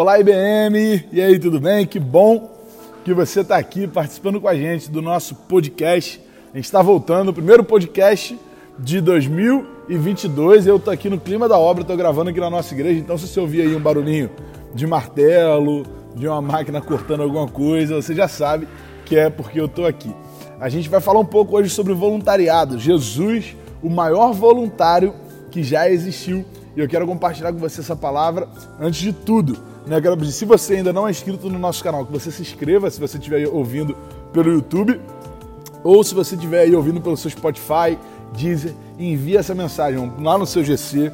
Olá, IBM! E aí, tudo bem? Que bom que você está aqui participando com a gente do nosso podcast. A gente está voltando, o primeiro podcast de 2022. Eu estou aqui no clima da obra, estou gravando aqui na nossa igreja. Então, se você ouvir aí um barulhinho de martelo, de uma máquina cortando alguma coisa, você já sabe que é porque eu estou aqui. A gente vai falar um pouco hoje sobre voluntariado. Jesus, o maior voluntário que já existiu. E eu quero compartilhar com você essa palavra antes de tudo. Né? Quero pedir, se você ainda não é inscrito no nosso canal, que você se inscreva se você estiver ouvindo pelo YouTube ou se você estiver aí ouvindo pelo seu Spotify, Deezer, envia essa mensagem lá no seu GC,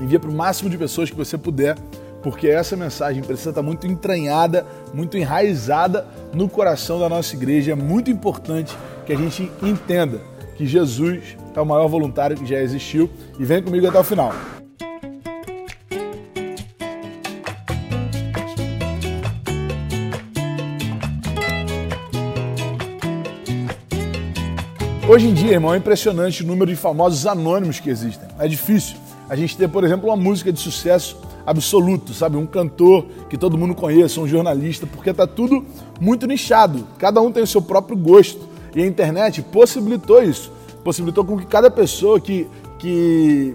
envia para o máximo de pessoas que você puder, porque essa mensagem precisa estar muito entranhada, muito enraizada no coração da nossa igreja. É muito importante que a gente entenda que Jesus é o maior voluntário que já existiu e vem comigo até o final. Hoje em dia, irmão, é impressionante o número de famosos anônimos que existem. É difícil a gente ter, por exemplo, uma música de sucesso absoluto, sabe? Um cantor que todo mundo conheça, um jornalista, porque tá tudo muito nichado. Cada um tem o seu próprio gosto. E a internet possibilitou isso. Possibilitou com que cada pessoa que, que,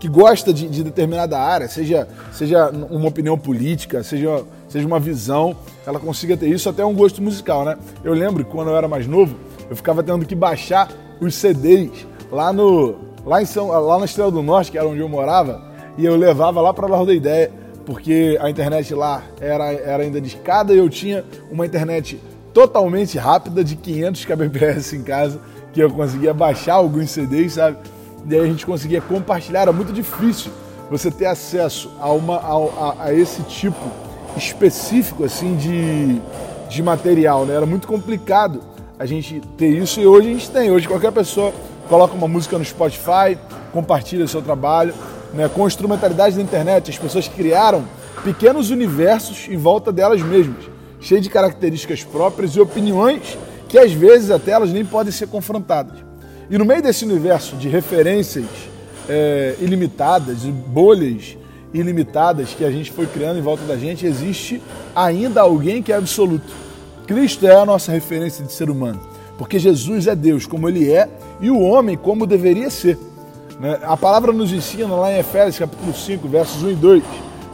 que gosta de, de determinada área, seja, seja uma opinião política, seja, seja uma visão, ela consiga ter isso até um gosto musical, né? Eu lembro que quando eu era mais novo, eu ficava tendo que baixar os CDs lá no lá em São, lá na Estrela do Norte, que era onde eu morava, e eu levava lá para Largo da Ideia, porque a internet lá era, era ainda de escada e eu tinha uma internet totalmente rápida de 500 kbps em casa, que eu conseguia baixar alguns CDs, sabe? E aí a gente conseguia compartilhar, era muito difícil você ter acesso a, uma, a, a esse tipo específico assim de, de material, né? Era muito complicado a gente ter isso e hoje a gente tem. Hoje qualquer pessoa coloca uma música no Spotify, compartilha seu trabalho. Né? Com a instrumentalidade da internet, as pessoas criaram pequenos universos em volta delas mesmas, cheios de características próprias e opiniões que às vezes até elas nem podem ser confrontadas. E no meio desse universo de referências é, ilimitadas, de bolhas ilimitadas que a gente foi criando em volta da gente, existe ainda alguém que é absoluto Cristo é a nossa referência de ser humano, porque Jesus é Deus como ele é e o homem como deveria ser. Né? A palavra nos ensina lá em Efésios capítulo 5, versos 1 e 2.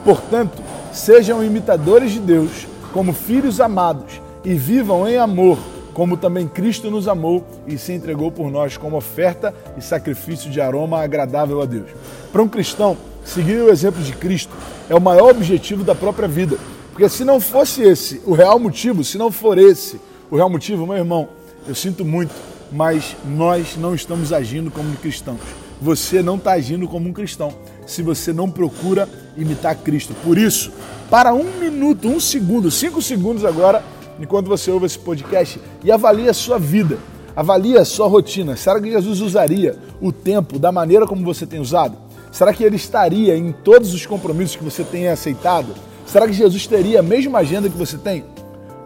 Portanto, sejam imitadores de Deus como filhos amados e vivam em amor, como também Cristo nos amou e se entregou por nós como oferta e sacrifício de aroma agradável a Deus. Para um cristão, seguir o exemplo de Cristo é o maior objetivo da própria vida porque se não fosse esse o real motivo, se não for esse o real motivo, meu irmão, eu sinto muito, mas nós não estamos agindo como cristãos. Você não está agindo como um cristão se você não procura imitar Cristo. Por isso, para um minuto, um segundo, cinco segundos agora, enquanto você ouve esse podcast, e avalie a sua vida, avalie a sua rotina. Será que Jesus usaria o tempo da maneira como você tem usado? Será que ele estaria em todos os compromissos que você tem aceitado? Será que Jesus teria a mesma agenda que você tem?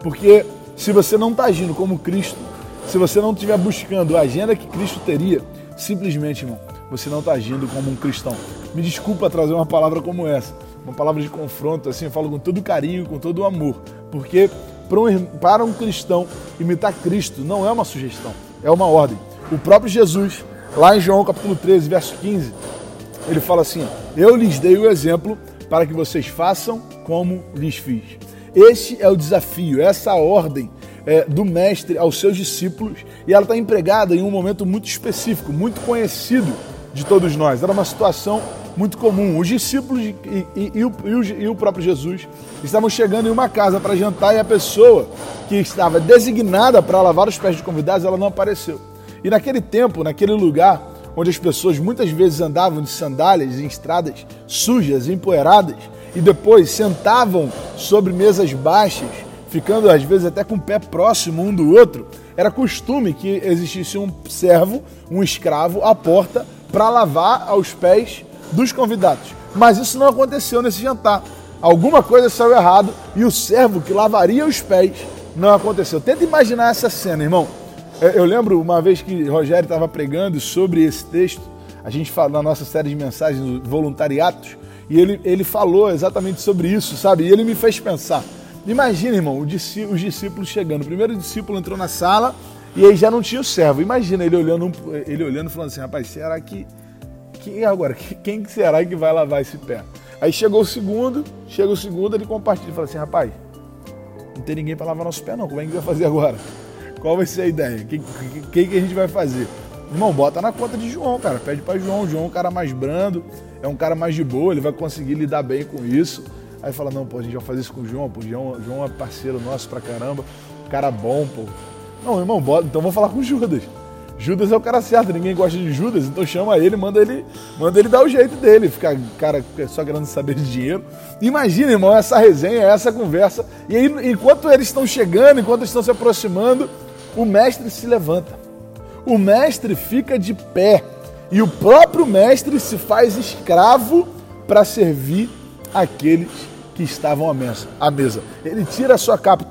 Porque se você não está agindo como Cristo, se você não estiver buscando a agenda que Cristo teria, simplesmente, irmão, você não está agindo como um cristão. Me desculpa trazer uma palavra como essa, uma palavra de confronto, assim, eu falo com todo carinho, com todo amor, porque para um, cristão imitar Cristo não é uma sugestão, é uma ordem. O próprio Jesus, lá em João capítulo 13, verso 15, ele fala assim: Eu lhes dei o exemplo para que vocês façam como lhes fiz. Este é o desafio, essa ordem é, do Mestre aos seus discípulos e ela está empregada em um momento muito específico, muito conhecido de todos nós. Era uma situação muito comum. Os discípulos e, e, e, o, e, o, próprio Jesus estavam chegando em uma casa para jantar e a pessoa que estava designada para lavar os pés de convidados, ela não apareceu. E naquele tempo, naquele lugar, onde as pessoas muitas vezes andavam de sandálias em estradas sujas, empoeiradas, e depois sentavam sobre mesas baixas, ficando às vezes até com o pé próximo um do outro, era costume que existisse um servo, um escravo à porta para lavar aos pés dos convidados. Mas isso não aconteceu nesse jantar. Alguma coisa saiu errado e o servo que lavaria os pés não aconteceu. Tenta imaginar essa cena, irmão. É, eu lembro uma vez que Rogério estava pregando sobre esse texto, a gente fala na nossa série de mensagens voluntariatos, E ele, ele falou exatamente sobre isso, sabe? E ele me fez pensar. Imagina, irmão, os discípulos chegando. O primeiro discípulo entrou na sala e aí já não tinha o servo. Imagina ele olhando, ele olhando falando assim, rapaz, será que. Quem agora? Quem será que vai lavar esse pé? Aí chegou o segundo, chega o segundo, ele compartilha e fala assim, rapaz, não tem ninguém para lavar nosso pé não, como é que vai fazer agora? Qual vai ser a ideia? O que, que, que, a gente vai fazer? Irmão, bota na conta de João, cara. Pede para João. João é um cara mais brando, é um cara mais de boa, ele vai conseguir lidar bem com isso. Aí fala, não, pô, a gente vai fazer isso com o João, pô, João, João é parceiro nosso pra caramba, cara bom, pô. Não, irmão, bota, então vou falar com o Judas. Judas é o cara certo, ninguém gosta de Judas, então chama ele, manda ele, manda ele dar o jeito dele, ficar cara só querendo saber de dinheiro. Imagina, irmão, essa resenha, essa conversa. E aí, enquanto eles estão chegando, enquanto estão se aproximando, o mestre se levanta. O mestre fica de pé e o próprio mestre se faz escravo para servir aqueles que estavam à mesa. Ele tira a sua capa,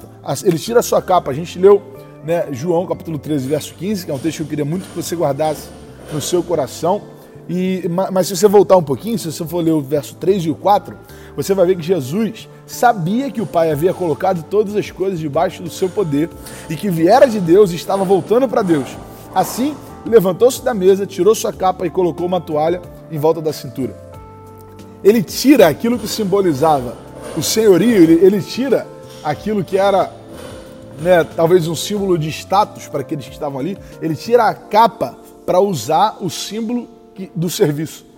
ele tira a sua capa. A gente leu né, João capítulo 13, verso 15, que é um texto que eu queria muito que você guardasse no seu coração. E, mas se você voltar um pouquinho, se você for ler o verso 3 e o 4, você vai ver que Jesus sabia que o Pai havia colocado todas as coisas debaixo do seu poder e que viera de Deus e estava voltando para Deus. Assim, levantou-se da mesa, tirou sua capa e colocou uma toalha em volta da cintura. Ele tira aquilo que simbolizava o senhorio, ele, ele tira aquilo que era né, talvez um símbolo de status para aqueles que estavam ali, ele tira a capa para usar o símbolo do serviço.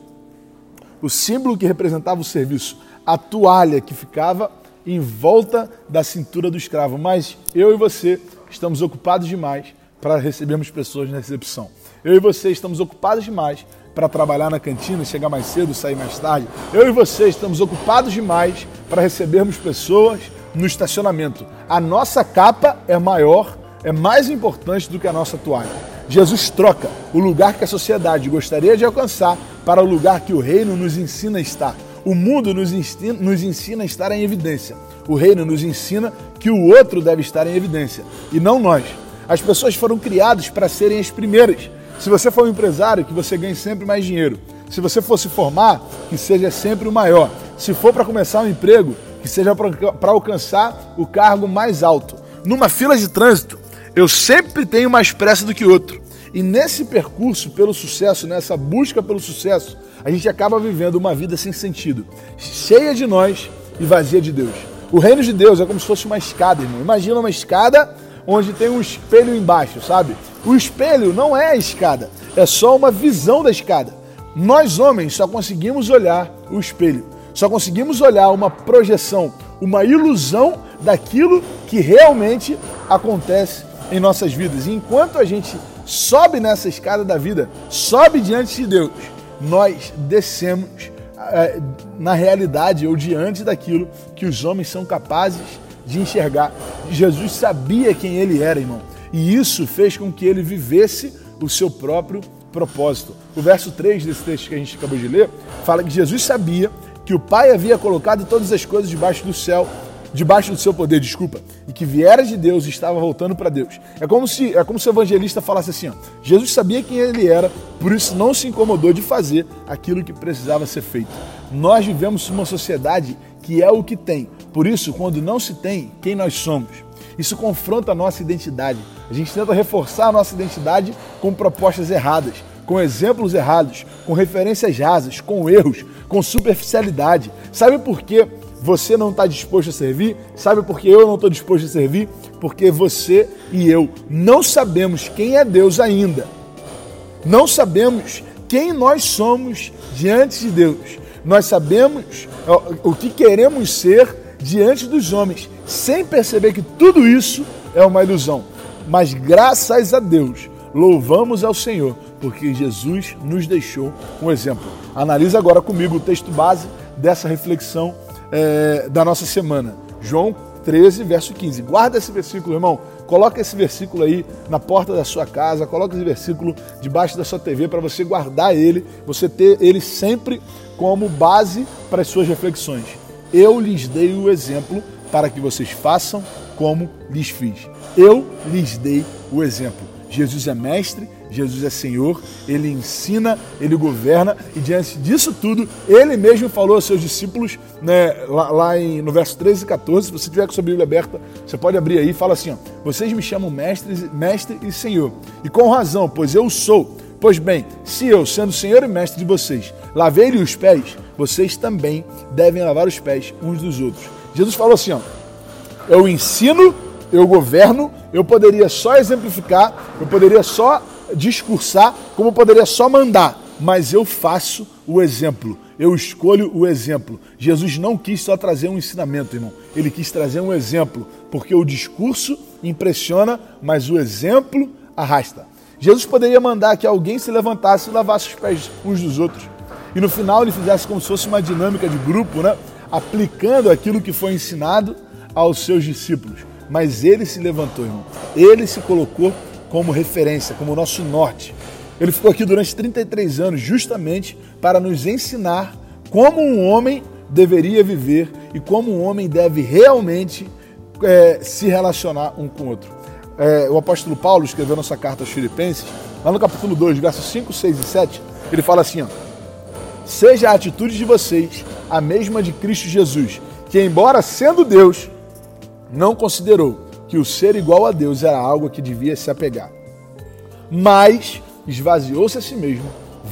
O símbolo que representava o serviço. A toalha que ficava em volta da cintura do escravo. Mas eu e você estamos ocupados demais para recebermos pessoas na recepção. Eu e você estamos ocupados demais para trabalhar na cantina, chegar mais cedo, sair mais tarde. Eu e você estamos ocupados demais para recebermos pessoas no estacionamento. A nossa capa é maior, é mais importante do que a nossa toalha. Jesus troca o lugar que a sociedade gostaria de alcançar para o lugar que o reino nos ensina a estar. O mundo nos ensina, nos ensina a estar em evidência. O reino nos ensina que o outro deve estar em evidência e não nós. As pessoas foram criadas para serem as primeiras. Se você for um empresário, que você ganhe sempre mais dinheiro. Se você for se formar, que seja sempre o maior. Se for para começar um emprego, que seja para alcançar o cargo mais alto. Numa fila de trânsito, eu sempre tenho mais pressa do que outro. E nesse percurso pelo sucesso, nessa busca pelo sucesso, a gente acaba vivendo uma vida sem sentido, cheia de nós e vazia de Deus. O reino de Deus é como se fosse uma escada, irmão. Imagina uma escada onde tem um espelho embaixo, sabe? O espelho não é a escada, é só uma visão da escada. Nós homens só conseguimos olhar o espelho. Só conseguimos olhar uma projeção, uma ilusão daquilo que realmente acontece em nossas vidas. E enquanto a gente sobe nessa escada da vida, sobe diante de Deus, nós descemos é, na realidade ou diante daquilo que os homens são capazes de enxergar. Jesus sabia quem ele era, irmão, e isso fez com que ele vivesse o seu próprio propósito. O verso 3 desse texto que a gente acabou de ler fala que Jesus sabia que o Pai havia colocado todas as coisas debaixo do céu, debaixo do seu poder, desculpa, e que viera de Deus e estava voltando para Deus. É como se é como se o evangelista falasse assim: ó, Jesus sabia quem ele era, por isso não se incomodou de fazer aquilo que precisava ser feito. Nós vivemos uma sociedade que é o que tem. Por isso, quando não se tem, quem nós somos? Isso confronta a nossa identidade. A gente tenta reforçar a nossa identidade com propostas erradas, com exemplos errados, com referências rasas, com erros, com superficialidade. Sabe por que você não está disposto a servir? Sabe por que eu não estou disposto a servir? Porque você e eu não sabemos quem é Deus ainda. Não sabemos quem nós somos diante de Deus. Nós sabemos o que queremos ser diante dos homens, sem perceber que tudo isso é uma ilusão. Mas graças a Deus, louvamos ao Senhor, porque Jesus nos deixou um exemplo. Analisa agora comigo o texto base dessa reflexão é, da nossa semana. João 13, verso 15. Guarda esse versículo, irmão. Coloca esse versículo aí na porta da sua casa, coloca esse versículo debaixo da sua TV para você guardar ele, você ter ele sempre como base para as suas reflexões. Eu lhes dei o exemplo para que vocês façam como lhes fiz. Eu lhes dei o exemplo. Jesus é mestre, Jesus é Senhor, ele ensina, ele governa e diante disso tudo, ele mesmo falou aos seus discípulos, né, lá, lá em, no verso 13 e 14, se você tiver com sua Bíblia aberta, você pode abrir aí e fala assim: ó, Vocês me chamam mestre, mestre e Senhor, e com razão, pois eu sou. Pois bem, se eu, sendo Senhor e mestre de vocês, lavei-lhe os pés, vocês também devem lavar os pés uns dos outros. Jesus falou assim: ó, Eu ensino, eu governo, eu poderia só exemplificar, eu poderia só discursar, como poderia só mandar, mas eu faço o exemplo. Eu escolho o exemplo. Jesus não quis só trazer um ensinamento, irmão. Ele quis trazer um exemplo, porque o discurso impressiona, mas o exemplo arrasta. Jesus poderia mandar que alguém se levantasse e lavasse os pés uns dos outros. E no final ele fizesse como se fosse uma dinâmica de grupo, né? aplicando aquilo que foi ensinado aos seus discípulos. Mas ele se levantou, irmão. Ele se colocou como referência, como nosso norte. Ele ficou aqui durante 33 anos justamente para nos ensinar como um homem deveria viver e como um homem deve realmente é, se relacionar um com o outro. É, o apóstolo Paulo escreveu nossa carta aos Filipenses, lá no capítulo 2, versos 5, 6 e 7, ele fala assim: ó, Seja a atitude de vocês a mesma de Cristo Jesus, que, embora sendo Deus, não considerou que o ser igual a Deus era algo que devia se apegar. Mas esvaziou-se a si mesmo,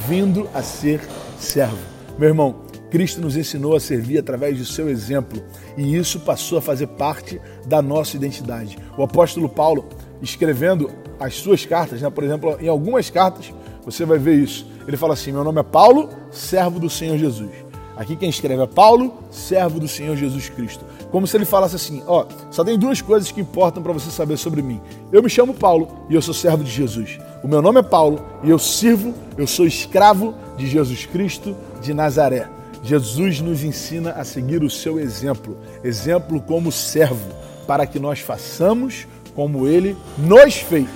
vindo a ser servo. Meu irmão, Cristo nos ensinou a servir através do seu exemplo e isso passou a fazer parte da nossa identidade. O apóstolo Paulo, escrevendo as suas cartas, né, por exemplo, em algumas cartas, você vai ver isso. Ele fala assim: Meu nome é Paulo, servo do Senhor Jesus. Aqui quem escreve é Paulo, servo do Senhor Jesus Cristo. Como se ele falasse assim: ó, só tem duas coisas que importam para você saber sobre mim. Eu me chamo Paulo e eu sou servo de Jesus. O meu nome é Paulo e eu sirvo, eu sou escravo de Jesus Cristo de Nazaré. Jesus nos ensina a seguir o seu exemplo, exemplo como servo, para que nós façamos como ele nos fez.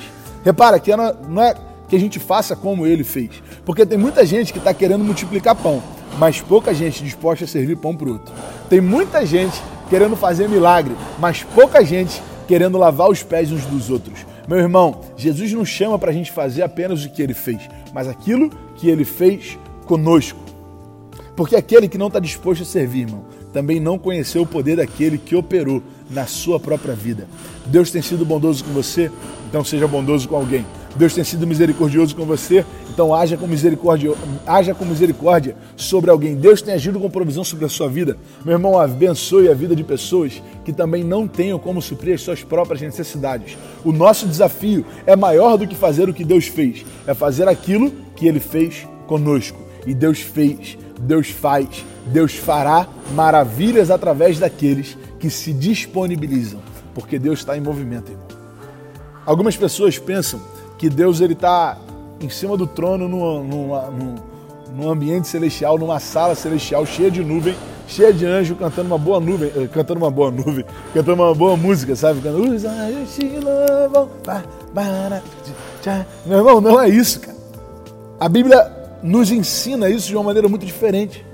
Repara que não é que a gente faça como ele fez, porque tem muita gente que está querendo multiplicar pão mas pouca gente disposta a servir pão para outro. Tem muita gente querendo fazer milagre, mas pouca gente querendo lavar os pés uns dos outros. Meu irmão, Jesus não chama para a gente fazer apenas o que ele fez, mas aquilo que ele fez conosco. Porque aquele que não está disposto a servir, irmão, também não conheceu o poder daquele que operou na sua própria vida. Deus tem sido bondoso com você, então seja bondoso com alguém. Deus tem sido misericordioso com você, então haja com misericórdia, haja com misericórdia sobre alguém. Deus tem agido com provisão sobre a sua vida. Meu irmão, abençoe a vida de pessoas que também não tenham como suprir as suas próprias necessidades. O nosso desafio é maior do que fazer o que Deus fez, é fazer aquilo que ele fez conosco. E Deus fez, Deus faz, Deus fará maravilhas através daqueles que se disponibilizam, porque Deus está em movimento, irmão. Algumas pessoas pensam que Deus ele está em cima do trono num, num, num, ambiente celestial, numa sala celestial cheia de nuvem, cheia de anjo cantando uma boa nuvem, eh, cantando uma boa nuvem, cantando uma boa música, sabe? Cantando, Os anjos te louvam, meu irmão, não é isso, cara. A Bíblia nos ensina isso de uma maneira muito diferente.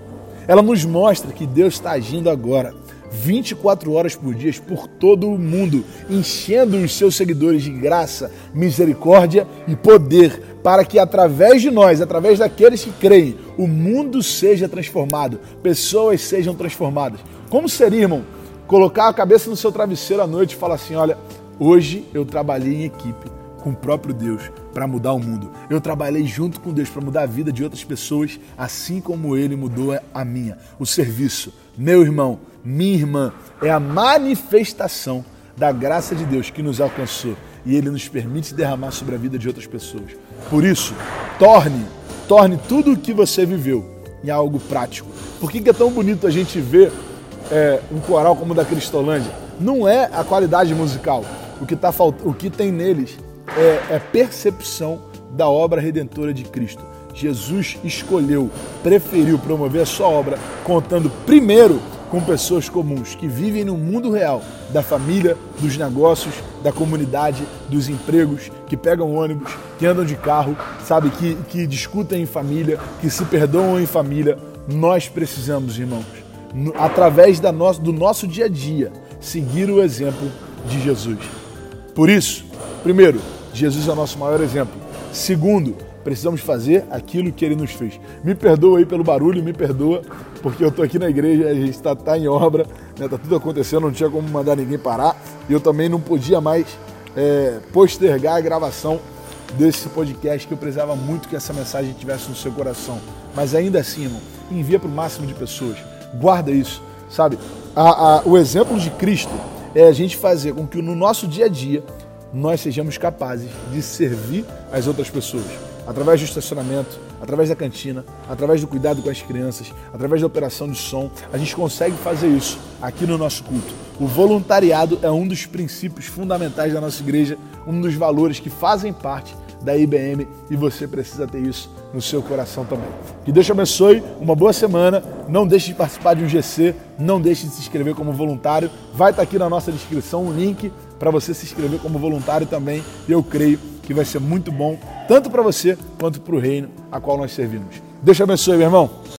Ela nos mostra que Deus está agindo agora. 24 horas por dia por todo o mundo, enchendo os seus seguidores de graça, misericórdia e poder, para que através de nós, através daqueles que creem, o mundo seja transformado, pessoas sejam transformadas. Como seria, irmão, colocar a cabeça no seu travesseiro à noite e falar assim: olha, hoje eu trabalhei em equipe com o próprio Deus para mudar o mundo. Eu trabalhei junto com Deus para mudar a vida de outras pessoas, assim como Ele mudou a minha. O serviço, meu irmão, minha irmã, é a manifestação da graça de Deus que nos alcançou e Ele nos permite derramar sobre a vida de outras pessoas. Por isso, torne, torne tudo o que você viveu em algo prático. Por que, é tão bonito a gente ver é, um coral como o da Cristolândia? Não é a qualidade musical. O que, tá, o que tem neles é, é percepção da obra redentora de Cristo. Jesus escolheu, preferiu promover a sua obra contando primeiro com pessoas comuns que vivem no mundo real da família, dos negócios, da comunidade, dos empregos, que pegam ônibus, que andam de carro, sabe, que, que discutem em família, que se perdoam em família. Nós precisamos, irmãos, no, através da no, do nosso dia a dia, seguir o exemplo de Jesus. Por isso, primeiro, Jesus é o nosso maior exemplo. Segundo, precisamos fazer aquilo que ele nos fez. Me perdoa aí pelo barulho, me perdoa, porque eu tô aqui na igreja, a gente está tá em obra, né, tá tudo acontecendo, não tinha como mandar ninguém parar, e eu também não podia mais é, postergar a gravação desse podcast, que eu precisava muito que essa mensagem estivesse no seu coração. Mas ainda assim, irmão, envia para o máximo de pessoas, guarda isso, sabe? A, a, o exemplo de Cristo é a gente fazer com que no nosso dia a dia nós sejamos capazes de servir as outras pessoas através do estacionamento, através da cantina, através do cuidado com as crianças, através da operação de som, a gente consegue fazer isso aqui no nosso culto. O voluntariado é um dos princípios fundamentais da nossa igreja, um dos valores que fazem parte da IBM e você precisa ter isso no seu coração também. Que Deus te abençoe, uma boa semana. Não deixe de participar de um GC, não deixe de se inscrever como voluntário. Vai estar aqui na nossa descrição um link para você se inscrever como voluntário também. Eu creio que vai ser muito bom, tanto para você quanto para o reino a qual nós servimos. Deus te abençoe, meu irmão.